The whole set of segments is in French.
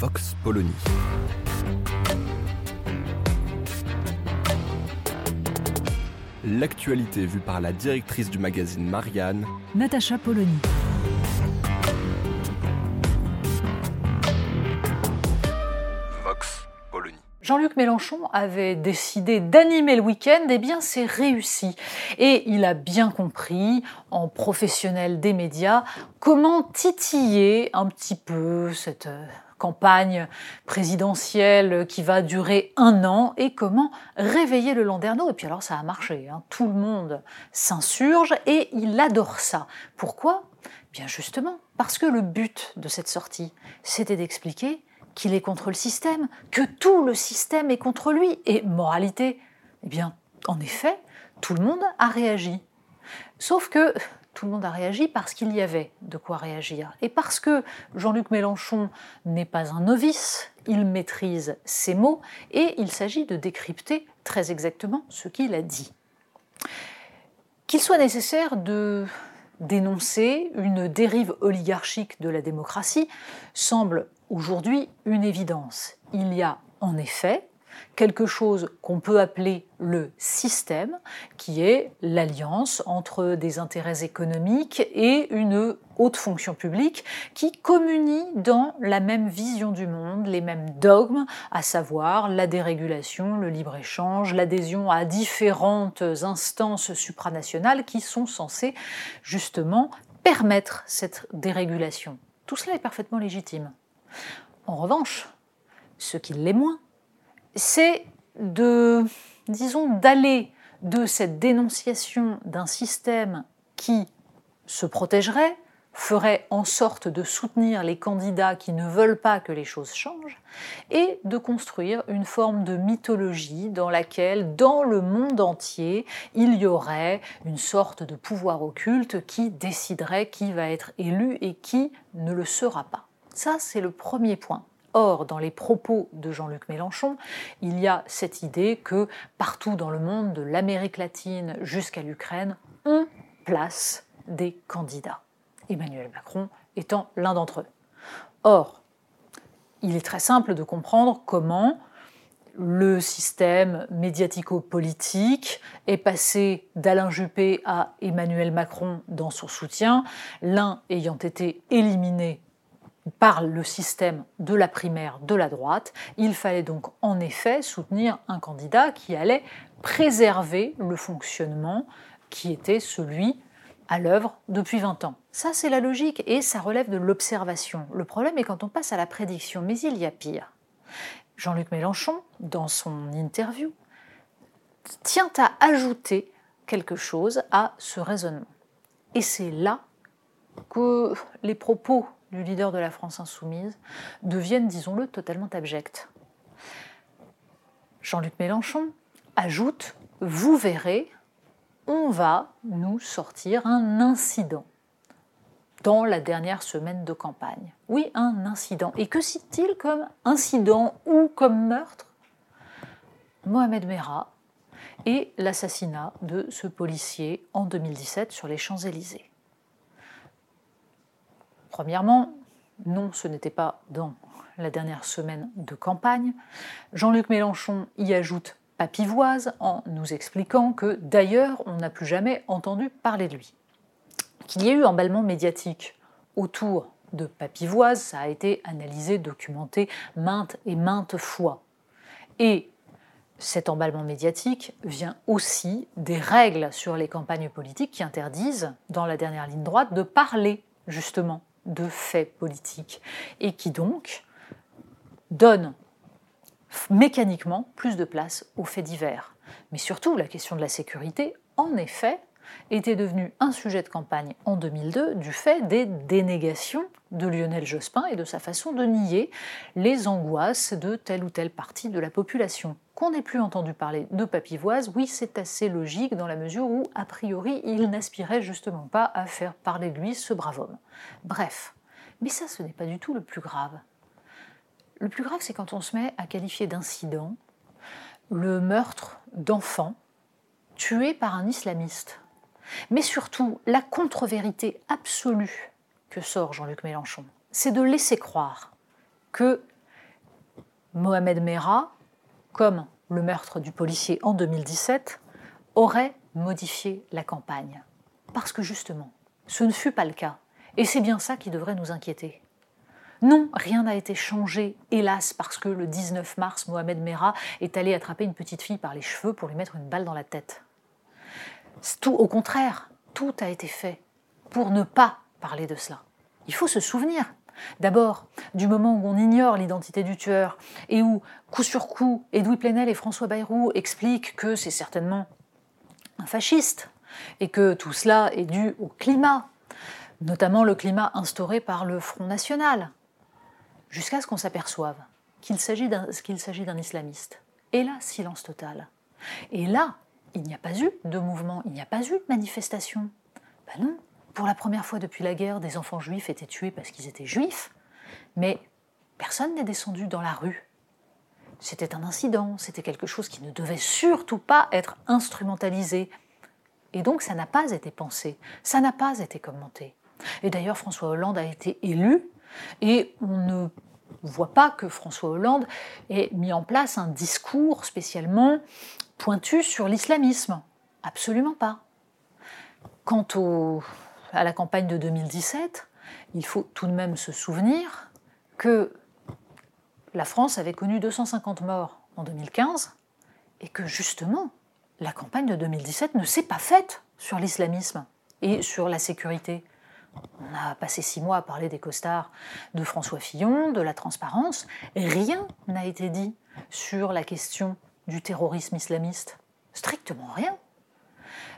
Vox Polony. L'actualité vue par la directrice du magazine Marianne, Natacha Polony. Vox Polony. Jean-Luc Mélenchon avait décidé d'animer le week-end, et bien c'est réussi. Et il a bien compris, en professionnel des médias, comment titiller un petit peu cette euh, campagne présidentielle qui va durer un an et comment réveiller le Landerneau. Et puis alors ça a marché, hein. tout le monde s'insurge et il adore ça. Pourquoi? Bien justement, parce que le but de cette sortie, c'était d'expliquer qu'il est contre le système, que tout le système est contre lui. Et moralité, eh bien, en effet, tout le monde a réagi. Sauf que tout le monde a réagi parce qu'il y avait de quoi réagir. Et parce que Jean-Luc Mélenchon n'est pas un novice, il maîtrise ses mots et il s'agit de décrypter très exactement ce qu'il a dit. Qu'il soit nécessaire de dénoncer une dérive oligarchique de la démocratie semble aujourd'hui une évidence. Il y a en effet quelque chose qu'on peut appeler le système, qui est l'alliance entre des intérêts économiques et une haute fonction publique qui communie dans la même vision du monde, les mêmes dogmes, à savoir la dérégulation, le libre-échange, l'adhésion à différentes instances supranationales qui sont censées justement permettre cette dérégulation. Tout cela est parfaitement légitime. En revanche, ce qui l'est moins, c'est de, disons, d'aller de cette dénonciation d'un système qui se protégerait, ferait en sorte de soutenir les candidats qui ne veulent pas que les choses changent, et de construire une forme de mythologie dans laquelle, dans le monde entier, il y aurait une sorte de pouvoir occulte qui déciderait qui va être élu et qui ne le sera pas. Ça, c'est le premier point. Or, dans les propos de Jean-Luc Mélenchon, il y a cette idée que partout dans le monde, de l'Amérique latine jusqu'à l'Ukraine, on place des candidats. Emmanuel Macron étant l'un d'entre eux. Or, il est très simple de comprendre comment le système médiatico-politique est passé d'Alain Juppé à Emmanuel Macron dans son soutien, l'un ayant été éliminé par le système de la primaire de la droite, il fallait donc en effet soutenir un candidat qui allait préserver le fonctionnement qui était celui à l'œuvre depuis 20 ans. Ça, c'est la logique et ça relève de l'observation. Le problème est quand on passe à la prédiction, mais il y a pire. Jean-Luc Mélenchon, dans son interview, tient à ajouter quelque chose à ce raisonnement. Et c'est là que les propos du leader de la France insoumise, deviennent, disons-le, totalement abjects. Jean-Luc Mélenchon ajoute Vous verrez, on va nous sortir un incident dans la dernière semaine de campagne. Oui, un incident. Et que cite-t-il comme incident ou comme meurtre? Mohamed Merah et l'assassinat de ce policier en 2017 sur les Champs-Élysées. Premièrement, non, ce n'était pas dans la dernière semaine de campagne. Jean-Luc Mélenchon y ajoute papivoise en nous expliquant que d'ailleurs on n'a plus jamais entendu parler de lui. Qu'il y ait eu emballement médiatique autour de papivoise, ça a été analysé, documenté maintes et maintes fois. Et cet emballement médiatique vient aussi des règles sur les campagnes politiques qui interdisent, dans la dernière ligne droite, de parler justement de faits politiques et qui donc donne mécaniquement plus de place aux faits divers. Mais surtout, la question de la sécurité, en effet, était devenu un sujet de campagne en 2002 du fait des dénégations de Lionel Jospin et de sa façon de nier les angoisses de telle ou telle partie de la population. Qu'on n'ait plus entendu parler de papivoise, oui, c'est assez logique dans la mesure où, a priori, il n'aspirait justement pas à faire parler de lui ce brave homme. Bref, mais ça, ce n'est pas du tout le plus grave. Le plus grave, c'est quand on se met à qualifier d'incident le meurtre d'enfants tués par un islamiste. Mais surtout, la contre-vérité absolue que sort Jean-Luc Mélenchon, c'est de laisser croire que Mohamed Merah, comme le meurtre du policier en 2017, aurait modifié la campagne. Parce que justement, ce ne fut pas le cas. Et c'est bien ça qui devrait nous inquiéter. Non, rien n'a été changé, hélas, parce que le 19 mars, Mohamed Merah est allé attraper une petite fille par les cheveux pour lui mettre une balle dans la tête. Au contraire, tout a été fait pour ne pas parler de cela. Il faut se souvenir, d'abord, du moment où on ignore l'identité du tueur et où, coup sur coup, Edoui Plenel et François Bayrou expliquent que c'est certainement un fasciste et que tout cela est dû au climat, notamment le climat instauré par le Front National, jusqu'à ce qu'on s'aperçoive qu'il s'agit d'un islamiste. Et là, silence total. Et là, il n'y a pas eu de mouvement, il n'y a pas eu de manifestation. Ben non, pour la première fois depuis la guerre, des enfants juifs étaient tués parce qu'ils étaient juifs, mais personne n'est descendu dans la rue. C'était un incident, c'était quelque chose qui ne devait surtout pas être instrumentalisé. Et donc ça n'a pas été pensé, ça n'a pas été commenté. Et d'ailleurs François Hollande a été élu et on ne voit pas que François Hollande ait mis en place un discours spécialement pointu sur l'islamisme. Absolument pas. Quant à la campagne de 2017, il faut tout de même se souvenir que la France avait connu 250 morts en 2015 et que justement, la campagne de 2017 ne s'est pas faite sur l'islamisme et sur la sécurité. On a passé six mois à parler des costards de François Fillon, de la transparence, rien n'a été dit sur la question du terrorisme islamiste Strictement rien.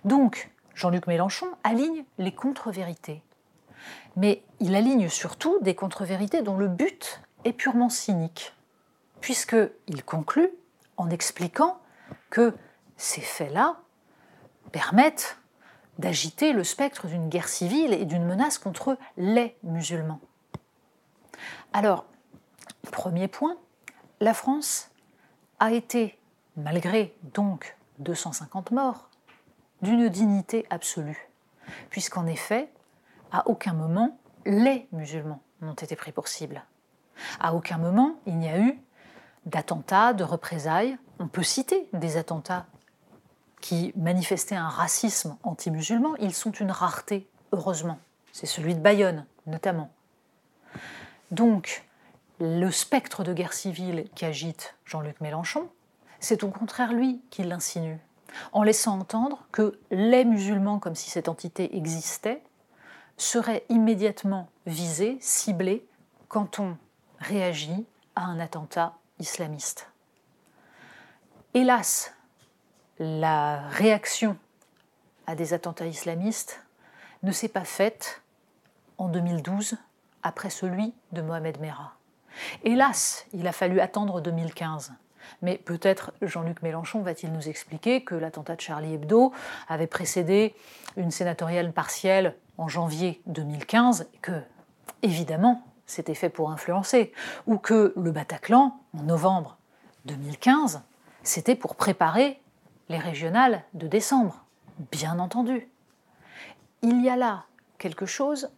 Donc, Jean-Luc Mélenchon aligne les contre-vérités. Mais il aligne surtout des contre-vérités dont le but est purement cynique, puisqu'il conclut en expliquant que ces faits-là permettent d'agiter le spectre d'une guerre civile et d'une menace contre les musulmans. Alors, premier point, la France a été malgré donc 250 morts, d'une dignité absolue, puisqu'en effet, à aucun moment, les musulmans n'ont été pris pour cible. À aucun moment, il n'y a eu d'attentats, de représailles. On peut citer des attentats qui manifestaient un racisme anti-musulman. Ils sont une rareté, heureusement. C'est celui de Bayonne, notamment. Donc, le spectre de guerre civile qu'agite Jean-Luc Mélenchon, c'est au contraire lui qui l'insinue, en laissant entendre que les musulmans, comme si cette entité existait, seraient immédiatement visés, ciblés, quand on réagit à un attentat islamiste. Hélas, la réaction à des attentats islamistes ne s'est pas faite en 2012 après celui de Mohamed Merah. Hélas, il a fallu attendre 2015 mais peut-être Jean-Luc Mélenchon va-t-il nous expliquer que l'attentat de Charlie Hebdo avait précédé une sénatoriale partielle en janvier 2015 et que, évidemment, c'était fait pour influencer, ou que le Bataclan, en novembre 2015, c'était pour préparer les régionales de décembre, bien entendu. Il y a là quelque chose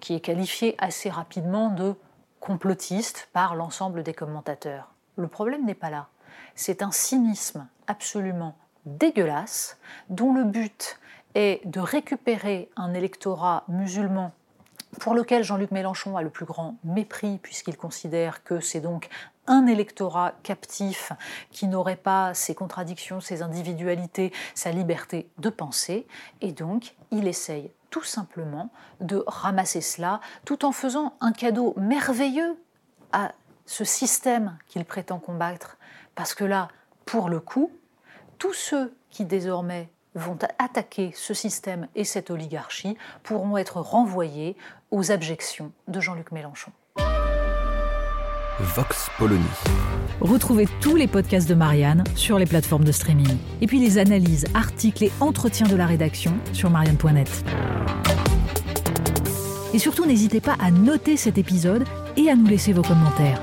qui est qualifié assez rapidement de complotiste par l'ensemble des commentateurs. Le problème n'est pas là. C'est un cynisme absolument dégueulasse dont le but est de récupérer un électorat musulman pour lequel Jean-Luc Mélenchon a le plus grand mépris puisqu'il considère que c'est donc un électorat captif qui n'aurait pas ses contradictions, ses individualités, sa liberté de penser, et donc il essaye tout simplement de ramasser cela tout en faisant un cadeau merveilleux à ce système qu'il prétend combattre, parce que là, pour le coup, tous ceux qui désormais vont attaquer ce système et cette oligarchie pourront être renvoyés aux abjections de Jean-Luc Mélenchon. Vox Polony. Retrouvez tous les podcasts de Marianne sur les plateformes de streaming. Et puis les analyses, articles et entretiens de la rédaction sur marianne.net. Et surtout, n'hésitez pas à noter cet épisode et à nous laisser vos commentaires.